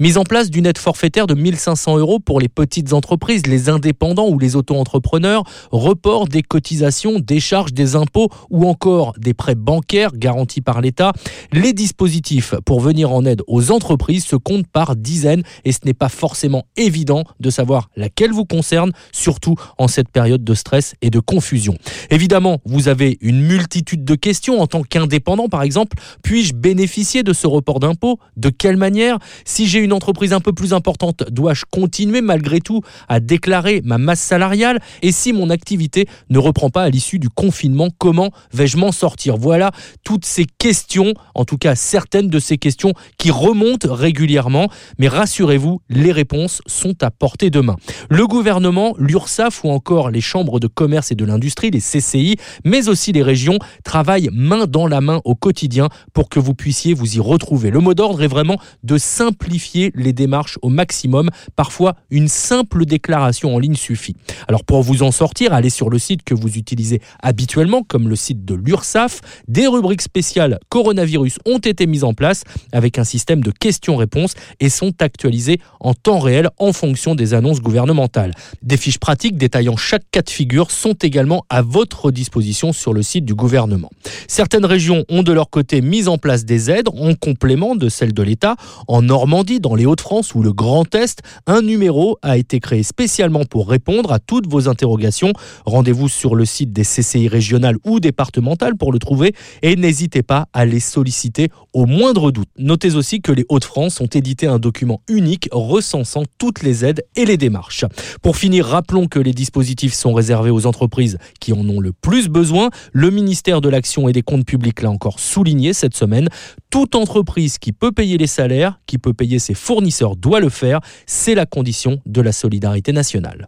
Mise en place d'une aide forfaitaire de 1500 euros pour les petites entreprises, les indépendants ou les auto-entrepreneurs, report des cotisations, des charges, des impôts ou encore des prêts bancaires garantis par l'État. Les dispositifs pour venir en aide aux entreprises se comptent par dizaines et ce n'est pas forcément évident de savoir laquelle vous concerne, surtout en cette période de stress et de confusion. Évidemment, vous avez une multitude de questions en tant qu'indépendant par exemple. Puis-je bénéficier de ce report d'impôt De quelle manière? Si j'ai entreprise un peu plus importante, dois-je continuer malgré tout à déclarer ma masse salariale? Et si mon activité ne reprend pas à l'issue du confinement, comment vais-je m'en sortir? Voilà toutes ces questions, en tout cas certaines de ces questions qui remontent régulièrement. Mais rassurez-vous, les réponses sont à portée de main. Le gouvernement, l'URSSAF ou encore les chambres de commerce et de l'industrie, les CCI, mais aussi les régions, travaillent main dans la main au quotidien pour que vous puissiez vous y retrouver. Le mot d'ordre est vraiment de simplifier les démarches au maximum. Parfois, une simple déclaration en ligne suffit. Alors pour vous en sortir, allez sur le site que vous utilisez habituellement, comme le site de l'URSSAF. Des rubriques spéciales coronavirus ont été mises en place avec un système de questions-réponses et sont actualisées en temps réel en fonction des annonces gouvernementales. Des fiches pratiques détaillant chaque cas de figure sont également à votre disposition sur le site du gouvernement. Certaines régions ont de leur côté mis en place des aides en complément de celles de l'État. En Normandie, dans les Hauts-de-France ou le Grand Est, un numéro a été créé spécialement pour répondre à toutes vos interrogations. Rendez-vous sur le site des CCI régionales ou départementales pour le trouver et n'hésitez pas à les solliciter au moindre doute. Notez aussi que les Hauts-de-France ont édité un document unique recensant toutes les aides et les démarches. Pour finir, rappelons que les dispositifs sont réservés aux entreprises qui en ont le plus besoin. Le ministère de l'Action et des Comptes publics l'a encore souligné cette semaine. Toute entreprise qui peut payer les salaires, qui peut payer ses fournisseurs doit le faire. C'est la condition de la solidarité nationale.